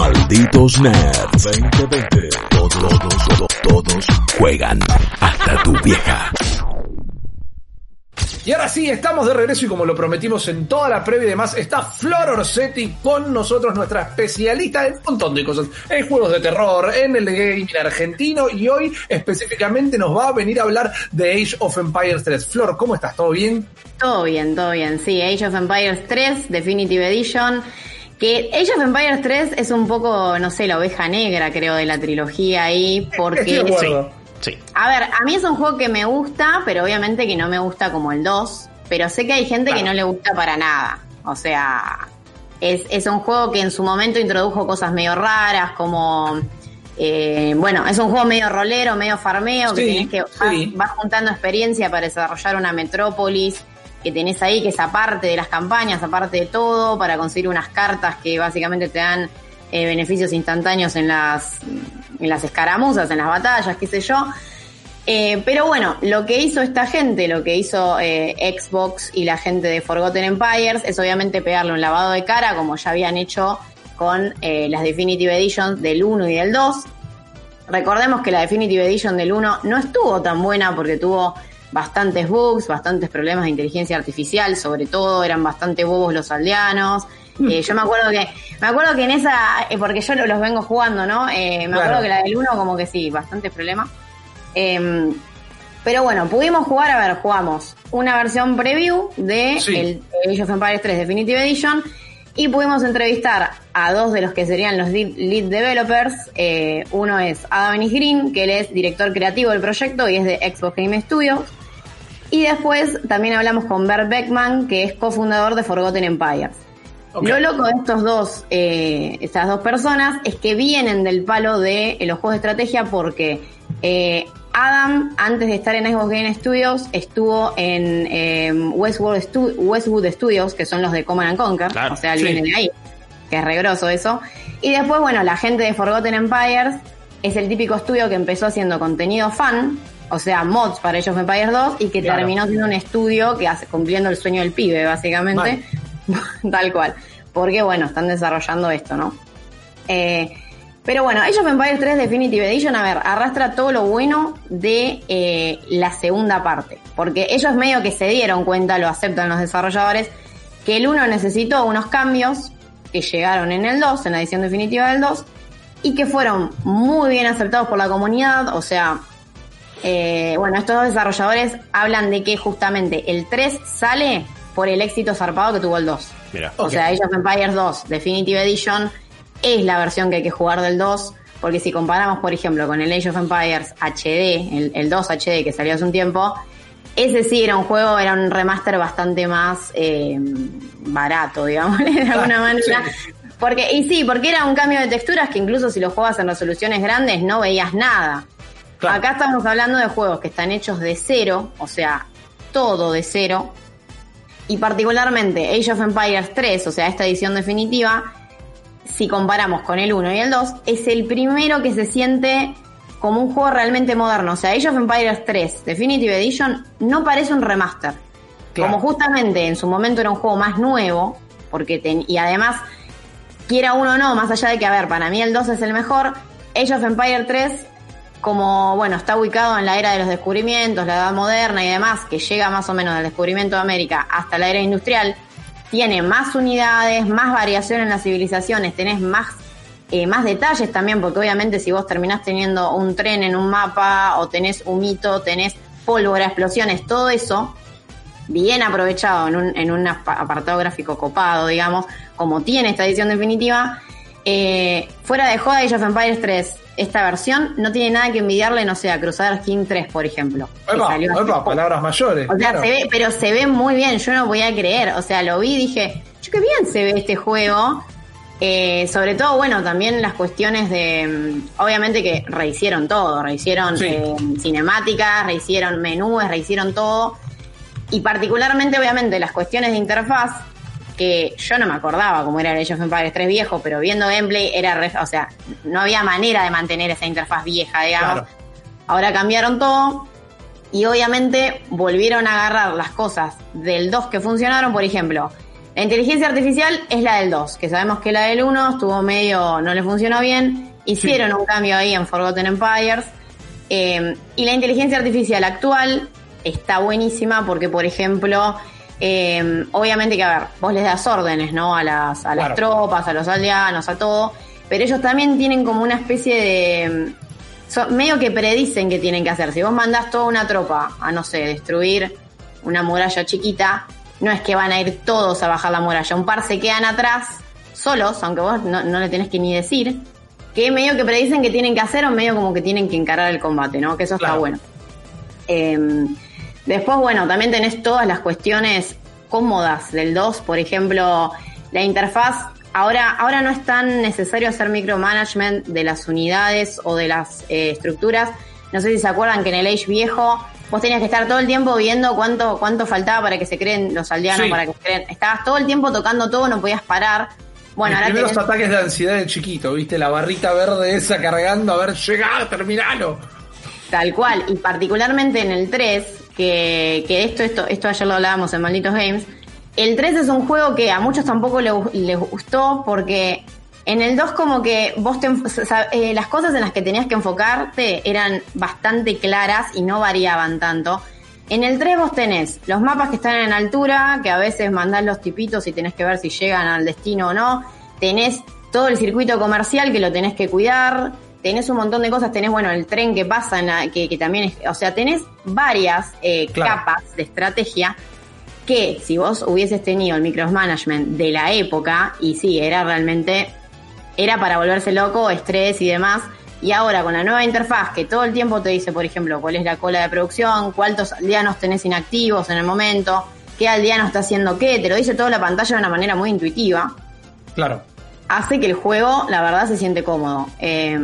Malditos Nerds 2020. Todos, todos, todos, todos juegan hasta tu vieja. Y ahora sí, estamos de regreso y como lo prometimos en toda la previa y demás, está Flor Orsetti con nosotros, nuestra especialista en un montón de cosas, en juegos de terror, en el gaming argentino y hoy específicamente nos va a venir a hablar de Age of Empires 3. Flor, ¿cómo estás? ¿Todo bien? Todo bien, todo bien. Sí, Age of Empires 3, Definitive Edition. Que Age of Empires 3 es un poco, no sé, la oveja negra, creo, de la trilogía ahí, porque... Acuerdo. Sí. A ver, a mí es un juego que me gusta, pero obviamente que no me gusta como el 2. Pero sé que hay gente que no le gusta para nada. O sea, es, es un juego que en su momento introdujo cosas medio raras, como. eh, bueno, es un juego medio rolero, medio farmeo, que Sí, tenés que. sí. Vas, vas juntando experiencia para desarrollar una metrópolis que tenés ahí, que es aparte de las campañas, aparte de todo, para conseguir unas cartas que básicamente te dan eh, beneficios instantáneos en las, en las escaramuzas, en las batallas, qué sé yo. Eh, pero bueno, lo que hizo esta gente, lo que hizo eh, Xbox y la gente de Forgotten Empires, es obviamente pegarle un lavado de cara, como ya habían hecho con las Definitive Editions del 1 y del 2. Recordemos que la Definitive Edition del 1 no estuvo tan buena porque tuvo bastantes bugs, bastantes problemas de inteligencia artificial, sobre todo eran bastante bobos los aldeanos. Eh, yo me acuerdo que, me acuerdo que en esa, eh, porque yo lo- los vengo jugando, ¿no? Eh, me Claro. acuerdo que la del 1 como que sí, bastantes problemas. Em, pero bueno, pudimos jugar, a ver, jugamos una versión preview de Sí. el Age of Empires 3 Definitive Edition y pudimos entrevistar a dos de los que serían los lead, developers. Uno es Adam Green, que él es director creativo del proyecto y es de Xbox Game Studios. Y después también hablamos con Bert Beckman, que es cofundador de Forgotten Empires. Lo loco de estos dos, eh, estas dos personas es que vienen del palo de eh, los juegos de estrategia porque eh, Adam, antes de estar en Xbox Game Studios, estuvo en eh, Westwood, Stu- Westwood Studios, que son los de Command and Conquer, Claro, o sea, él sí. viene de ahí, que es regroso eso. Y después, bueno, la gente de Forgotten Empires es el típico estudio que empezó haciendo contenido fan, o sea, mods para Age of Empires 2, y que Claro. terminó siendo un estudio que hace cumpliendo el sueño del pibe, básicamente. Tal cual. Porque, bueno, están desarrollando esto, ¿no? Eh, pero bueno, Age of Empires 3 Definitive Edition, a ver, arrastra todo lo bueno de eh, la segunda parte. Porque ellos medio que se dieron cuenta, lo aceptan los desarrolladores, que el 1 necesitó unos cambios que llegaron en el 2, en la edición definitiva del 2, y que fueron muy bien aceptados por la comunidad. O sea, eh, bueno, estos dos desarrolladores hablan de que justamente el 3 sale por el éxito zarpado que tuvo el 2. Mira. O Ok. sea, Age of Empires 2 Definitive Edition es la versión que hay que jugar del 2, porque si comparamos, por ejemplo, con el Age of Empires HD, el, el 2 HD que salió hace un tiempo, ese sí era un juego, era un remaster bastante más eh, barato, digamos, de alguna Ah, manera. sí. Porque, y sí, porque era un cambio de texturas que incluso si lo juegas en resoluciones grandes no veías nada. Claro. Acá estamos hablando de juegos que están hechos de cero, o sea, todo de cero. Y particularmente Age of Empires 3, o sea, esta edición definitiva, si comparamos con el 1 y el 2, es el primero que se siente como un juego realmente moderno. O sea, Age of Empires 3 Definitive Edition no parece un remaster. Claro. Como justamente en su momento era un juego más nuevo, porque ten- y además, quiera uno o no, más allá de que, a ver, para mí el 2 es el mejor, Age of Empire 3, como, bueno, está ubicado en la era de los descubrimientos, la edad moderna y demás, que llega más o menos del descubrimiento de América hasta la era industrial, tiene más unidades, más variación en las civilizaciones, tenés más, eh, más detalles también, porque obviamente si vos terminás teniendo un tren en un mapa, o tenés un mito, tenés pólvora, explosiones, todo eso, bien aprovechado en un, en un apa- apartado gráfico copado, digamos, como tiene esta edición definitiva, eh, fuera de joda Age of Empires 3, esta versión no tiene nada que envidiarle, no sé, a Crusader King 3, por ejemplo. epa, poco. palabras mayores. O sea, claro. se ve, pero se ve muy bien, yo no podía creer. O sea, lo vi y dije, yo qué bien se ve este juego. Eh, sobre todo, bueno, también las cuestiones de. mm, Obviamente que rehicieron todo, rehicieron Sí. eh, cinemáticas, rehicieron menús, rehicieron todo. Y particularmente, obviamente, las cuestiones de interfaz, que yo no me acordaba cómo era el Age of Empires 3 viejo, pero viendo gameplay era. re- o sea, no había manera de mantener esa interfaz vieja, digamos. Claro. Ahora cambiaron todo. Y obviamente volvieron a agarrar las cosas del 2 que funcionaron, por ejemplo. La inteligencia artificial es la del 2, que sabemos que la del 1 estuvo medio, no le funcionó bien. Hicieron un cambio ahí en Forgotten Empires. Eh, y la inteligencia artificial actual está buenísima porque, por ejemplo, eh, obviamente que, a ver, vos les das órdenes, ¿no? A las, a las Claro. tropas, a los aldeanos, a todo. Pero ellos también tienen como una especie de son- medio que predicen qué tienen que hacer. Si vos mandás toda una tropa a, no sé, destruir una muralla chiquita, no es que van a ir todos a bajar la muralla. Un par se quedan atrás, solos, aunque vos no, no le tenés que ni decir, que medio que predicen qué tienen que hacer o medio como que tienen que encarar el combate, ¿no? Que eso está bueno. Eh, después, bueno, también tenés todas las cuestiones cómodas del 2, por ejemplo, la interfaz. Ahora, ahora no es tan necesario hacer micromanagement de las unidades o de las eh, estructuras. No sé si se acuerdan que en el Age viejo vos tenías que estar todo el tiempo viendo cuánto, cuánto faltaba para que se creen los aldeanos, Sí. para que se creen. Estabas todo el tiempo tocando todo, no podías parar. Bueno, primeros tenés- ataques de ansiedad de chiquito, ¿viste? La barrita verde esa cargando, a ver, llega, terminalo. Tal cual, y particularmente en el 3, que, que esto, esto, esto ayer lo hablábamos en Malditos Games, el 3 es un juego que a muchos tampoco le les gustó porque en el 2 como que vos te, o eh, las cosas en las que tenías que enfocarte eran bastante claras y no variaban tanto. En el 3 vos tenés los mapas que están en altura, que a veces mandás los tipitos y tenés que ver si llegan al destino o no. Tenés todo el circuito comercial que lo tenés que cuidar. Tenés un montón de cosas. Tenés, bueno, el tren que pasa, que, que también es. O sea, tenés varias eh, Claro. capas de estrategia que si vos hubieses tenido el micromanagement de la época, y sí, era realmente. Era para volverse loco, estrés y demás. Y ahora con la nueva interfaz que todo el tiempo te dice, por ejemplo, cuál es la cola de producción, cuántos aldeanos tenés inactivos en el momento, qué aldeano está haciendo qué, te lo dice toda la pantalla de una manera muy intuitiva, Claro. Hace que el juego, la verdad, se siente cómodo. Eh,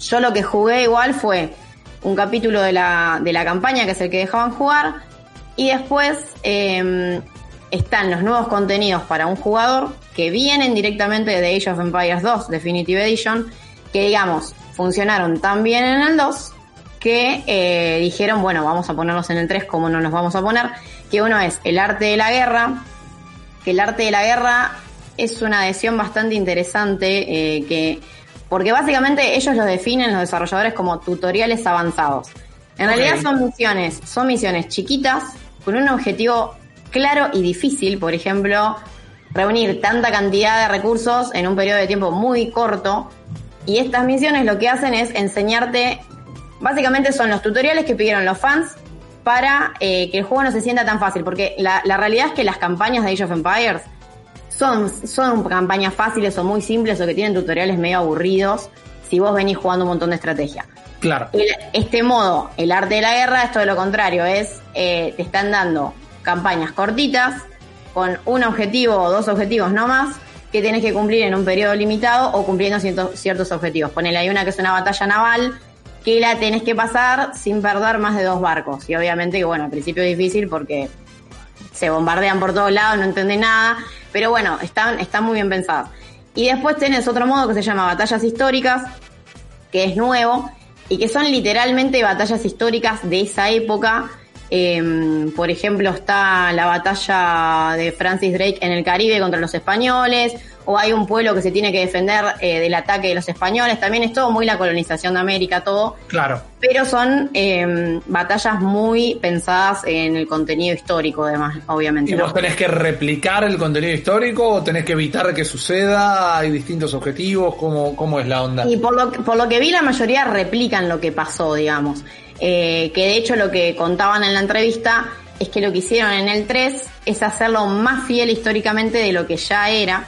yo lo que jugué igual fue un capítulo de la, de la campaña, que es el que dejaban jugar, y después eh, están los nuevos contenidos para un jugador que vienen directamente de Age of Empires 2 Definitive Edition, que digamos, funcionaron tan bien en el 2 que eh, dijeron, bueno, vamos a ponerlos en el 3 como no nos vamos a poner, que uno es el arte de la guerra, que el arte de la guerra es una adhesión bastante interesante, eh, que porque básicamente ellos lo definen los desarrolladores como tutoriales avanzados. En realidad son misiones, son misiones chiquitas con un objetivo claro y difícil, por ejemplo, reunir tanta cantidad de recursos en un periodo de tiempo muy corto. Y estas misiones lo que hacen es enseñarte, básicamente son los tutoriales que pidieron los fans para eh, que el juego no se sienta tan fácil, porque la, la realidad es que las campañas de Age of Empires son, son campañas fáciles o muy simples o que tienen tutoriales medio aburridos si vos venís jugando un montón de estrategia. Claro. El- este modo, el arte de la guerra, es todo lo contrario, es eh, te están dando campañas cortitas con un objetivo o dos objetivos no más que tienes que cumplir en un periodo limitado o cumpliendo ciertos, ciertos objetivos. Ponele ahí una que es una batalla naval que la tenés que pasar sin perder más de dos barcos. Y obviamente que bueno, al principio es difícil porque se bombardean por todos lados, no entendés nada, pero bueno, están, están muy bien pensadas. Y después tenés otro modo que se llama batallas históricas, que es nuevo, y que son literalmente batallas históricas de esa época. Eh, por ejemplo, está la batalla de Francis Drake en el Caribe contra los españoles, o hay un pueblo que se tiene que defender eh, del ataque de los españoles. También es todo muy la colonización de América, todo Claro. pero son eh, batallas muy pensadas en el contenido histórico, además, obviamente. ¿Y ¿no? vos tenés que replicar el contenido histórico o tenés que evitar que suceda? ¿Hay distintos objetivos? ¿Cómo, cómo es la onda? Y por lo, que- por lo que vi, la mayoría replican lo que pasó, digamos. Eh, que de hecho lo que contaban en la entrevista es que lo que hicieron en el 3 es hacerlo más fiel históricamente de lo que ya era.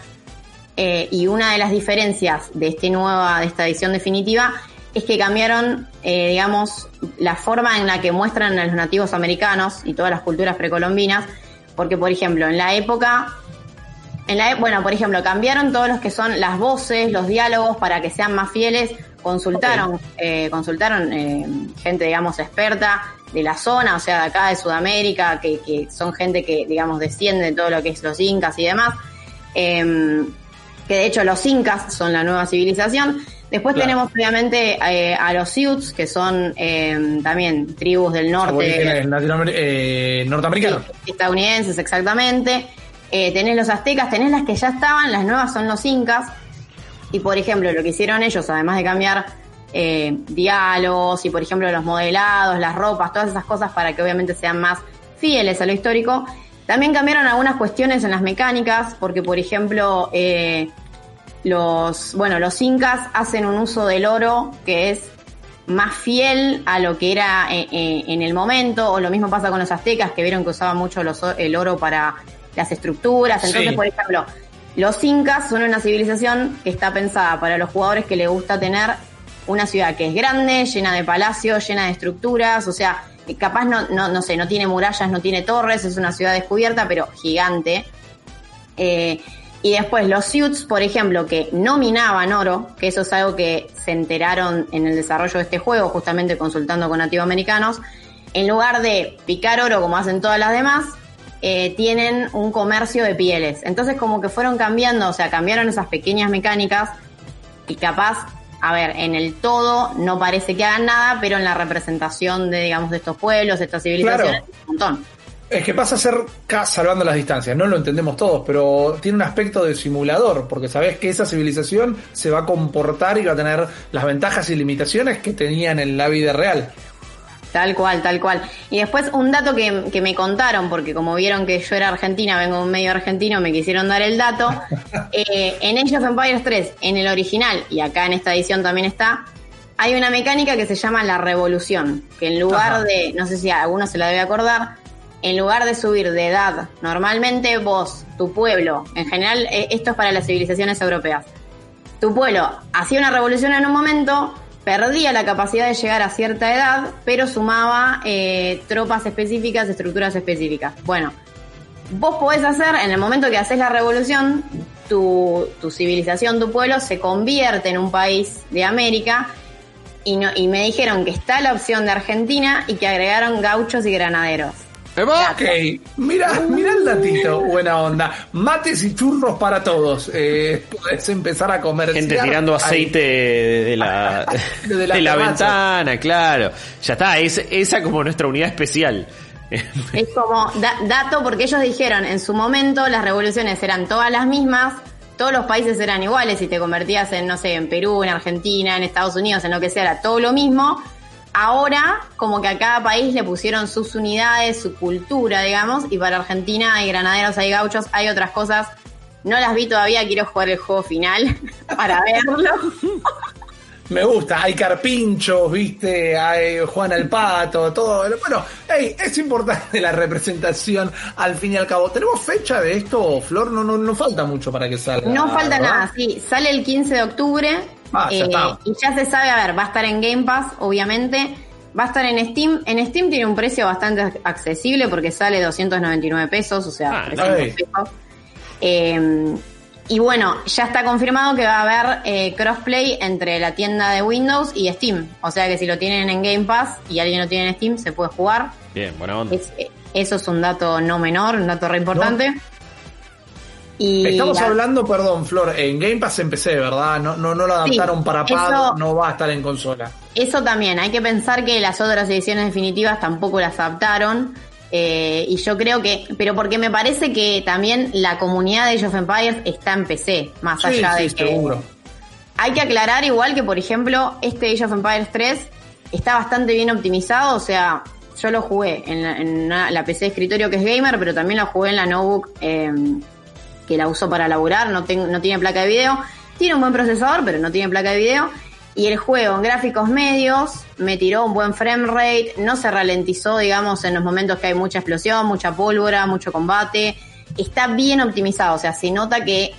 Eh, y una de las diferencias de, este nueva, de esta edición definitiva es que cambiaron, eh, digamos, la forma en la que muestran a los nativos americanos y todas las culturas precolombinas. Porque, por ejemplo, en la época En la, e- bueno, por ejemplo, cambiaron todos los que son las voces, los diálogos para que sean más fieles. Consultaron, eh, consultaron eh, gente, digamos, experta de la zona, o sea, de acá de Sudamérica, que, que son gente que, digamos, desciende de todo lo que es los incas y demás. Que de hecho los incas son la nueva civilización. Después Claro. tenemos obviamente eh, a los Sioux, que son em, también tribus del norte. Eh, norteamericanos. Sí, estadounidenses, exactamente. Eh, tenés los aztecas, tenés las que ya estaban, las nuevas son los incas. Y por ejemplo, lo que hicieron ellos, además de cambiar eh, diálogos y por ejemplo los modelados, las ropas, todas esas cosas para que obviamente sean más fieles a lo histórico, también cambiaron algunas cuestiones en las mecánicas, porque por ejemplo, eh, los, bueno, los incas hacen un uso del oro que es más fiel a lo que era eh, eh, en el momento, o lo mismo pasa con los aztecas, que vieron que usaban mucho los el oro para las estructuras. Entonces, Sí. por ejemplo, los incas son una civilización que está pensada para los jugadores que les gusta tener una ciudad que es grande, llena de palacios, llena de estructuras, o sea, capaz no, no, no sé, no tiene murallas, no tiene torres, es una ciudad descubierta, pero gigante. Eh, y después los suits, por ejemplo, que no minaban oro, que eso es algo que se enteraron en el desarrollo de este juego, justamente consultando con nativoamericanos, en lugar de picar oro como hacen todas las demás, eh, tienen un comercio de pieles. Entonces como que fueron cambiando, o sea, cambiaron esas pequeñas mecánicas y capaz, a ver, en el todo no parece que hagan nada, pero en la representación de, digamos, de estos pueblos, de estas civilizaciones, Claro. un montón. Es que pasa a ser salvando las distancias, no lo entendemos todos, pero tiene un aspecto de simulador, porque sabes que esa civilización se va a comportar y va a tener las ventajas y limitaciones que tenían en la vida real. Tal cual, tal cual. Y después un dato que, que me contaron, porque como vieron que yo era argentina, vengo de un medio argentino, me quisieron dar el dato. eh, en Age of Empires 3, en el original, y acá en esta edición también está, hay una mecánica que se llama la revolución, que en lugar Ajá. de, no sé si a alguno se la debe acordar, en lugar de subir de edad, normalmente vos, tu pueblo, en general eh, esto es para las civilizaciones europeas, tu pueblo hacía una revolución en un momento, perdía la capacidad de llegar a cierta edad, pero sumaba eh, tropas específicas, estructuras específicas. Bueno, vos podés hacer, en el momento que haces la revolución, tu, tu civilización, tu pueblo se convierte en un país de América y, no, y me dijeron que está la opción de Argentina y que agregaron gauchos y granaderos. Ok, mira, mira el datito, buena onda. Mates y churros para todos. Eh, podés empezar a comer. Gente tirando aceite de, de la, De de la ventana, claro. Ya está, es, esa como nuestra unidad especial. Es como da- dato porque ellos dijeron en su momento las revoluciones eran todas las mismas, todos los países eran iguales, si te convertías en, no sé, en Perú, en Argentina, en Estados Unidos, en lo que sea, era todo lo mismo. Ahora, como que a cada país le pusieron sus unidades, su cultura, digamos, y para Argentina hay granaderos, hay gauchos, hay otras cosas. No las vi todavía, quiero jugar el juego final para verlo. Me gusta, hay carpinchos, viste, hay Juan el Pato, todo. Bueno, hey, es importante la representación al fin y al cabo. ¿Tenemos fecha de esto, Flor? No, no, no falta mucho para que salga. No falta ¿verdad? nada, sí. Sale el 15 de octubre. Ah, ya eh, está. y ya se sabe, a ver, va a estar en Game Pass, obviamente. Va a estar en Steam. En Steam tiene un precio bastante accesible porque sale 299 pesos, o sea, Ah, 300 ay. pesos. Eh, y bueno, ya está confirmado que va a haber eh, crossplay entre la tienda de Windows y Steam. O sea que si lo tienen en Game Pass y alguien lo tiene en Steam, se puede jugar. Bien, buena onda. Es- eh, eso es un dato no menor, un dato re importante. Y Estamos la- hablando, perdón, Flor, en Game Pass empecé, ¿verdad? No, no, no lo adaptaron Sí, para pad, eso- no va a estar en consola. Eso también, hay que pensar que las otras ediciones definitivas tampoco las adaptaron. eh, y yo creo que, pero porque me parece que también la comunidad de Age of Empires está en PC, más Sí, allá sí, de que. seguro. Hay que aclarar igual que, por ejemplo, este Age of Empires 3 está bastante bien optimizado, o sea, yo lo jugué en la, en una- la PC de escritorio que es gamer, pero también lo jugué en la notebook eh, que la uso para laburar, no, tiene placa de video. Tiene un buen procesador, pero no tiene placa de video. Y el juego en gráficos medios me tiró un buen frame rate, no se ralentizó, digamos, en los momentos que hay mucha explosión, mucha pólvora, mucho combate. Está bien optimizado, o sea, se nota que,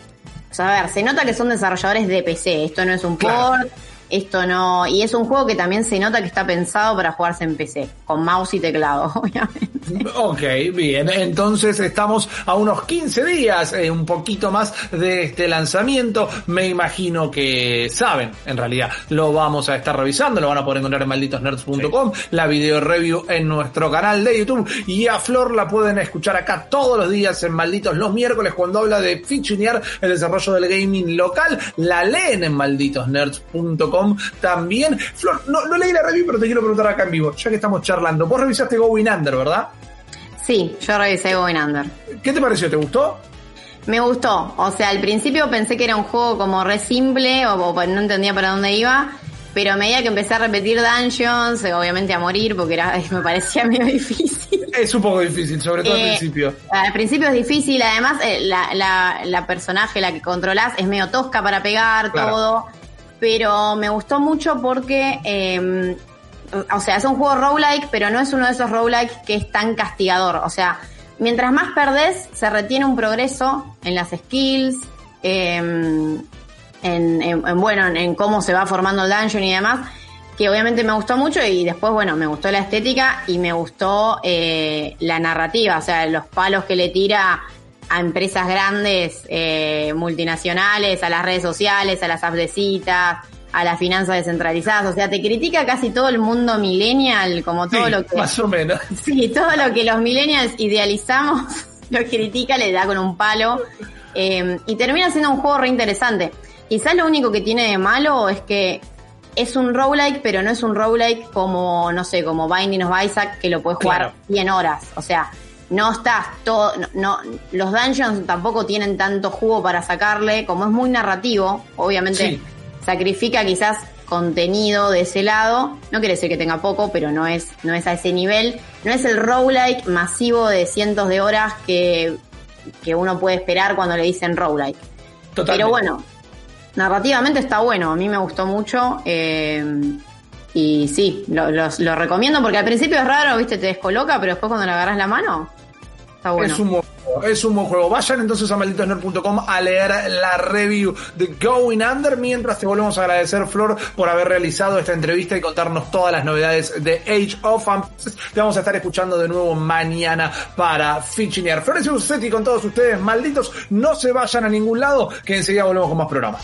o sea, a ver, se nota que son desarrolladores de PC, esto no es un Claro. port, esto no, y es un juego que también se nota que está pensado para jugarse en PC, con mouse y teclado, obviamente. Ok, bien. Entonces estamos a unos 15 días, eh, un poquito más de este lanzamiento. Me imagino que saben, en realidad, lo vamos a estar revisando, lo van a poder encontrar en malditosnerds.com, la video review en nuestro canal de YouTube y a Flor la pueden escuchar acá todos los días en Malditos los miércoles cuando habla de fichinear el desarrollo del gaming local. La leen en malditosnerds.com también. Flor, no, no leí la review, pero te quiero preguntar acá en vivo, ya que estamos charlando. Vos revisaste Going Under, ¿verdad? Sí, yo revisé Going Under. ¿Qué te pareció? ¿Te gustó? Me gustó. O sea, al principio pensé que era un juego como re simple o, o no entendía para dónde iba. Pero a medida que empecé a repetir dungeons, obviamente a morir, porque era, me parecía medio difícil. Es un poco difícil, sobre todo al Eh, principio. Al principio es difícil, además eh, la, la, la personaje, la que controlás, es medio tosca para pegar Claro. todo. Pero me gustó mucho porque, eh, o sea, es un juego roguelike, pero no es uno de esos roguelike que es tan castigador. O sea, mientras más perdés, se retiene un progreso en las skills, eh, en, en- en, bueno, en, en cómo se va formando el dungeon y demás, que obviamente me gustó mucho y después, bueno, me gustó la estética y me gustó eh, la narrativa, o sea, los palos que le tira a empresas grandes, eh, multinacionales, a las redes sociales, a las apps de citas, a las finanzas descentralizadas, o sea, te critica casi todo el mundo millennial, como todo Sí, lo que... Más o menos. Sí, todo lo que los millennials idealizamos lo critica, le da con un palo. eh, y termina siendo un juego re interesante. Quizás lo único que tiene de malo es que es un roguelike, pero no es un roguelike como, no sé, como Binding of Isaac, que lo puedes jugar Claro. 100 horas. O sea, no estás todo, no, no- los dungeons tampoco tienen tanto jugo para sacarle, como es muy narrativo, obviamente Sí. sacrifica quizás contenido de ese lado. No quiere decir que tenga poco, pero no es, no es a ese nivel. No es el roguelike masivo de cientos de horas que, que uno puede esperar cuando le dicen roguelike. Totalmente. Pero bueno, narrativamente está bueno, a mí me gustó mucho. eh, y sí, lo, los- lo recomiendo porque al principio es raro, viste, te descoloca, pero después cuando le agarras la mano, Es un buen juego, es un buen juego. Vayan entonces a malditosnerd.com a leer la review de Going Under. Mientras te volvemos a agradecer, Flor, por haber realizado esta entrevista y contarnos todas las novedades de Age of Empires. Te vamos a estar escuchando de nuevo mañana para Fichinear. Florencio Usetti con todos ustedes, malditos. No se vayan a ningún lado, que enseguida volvemos con más programas.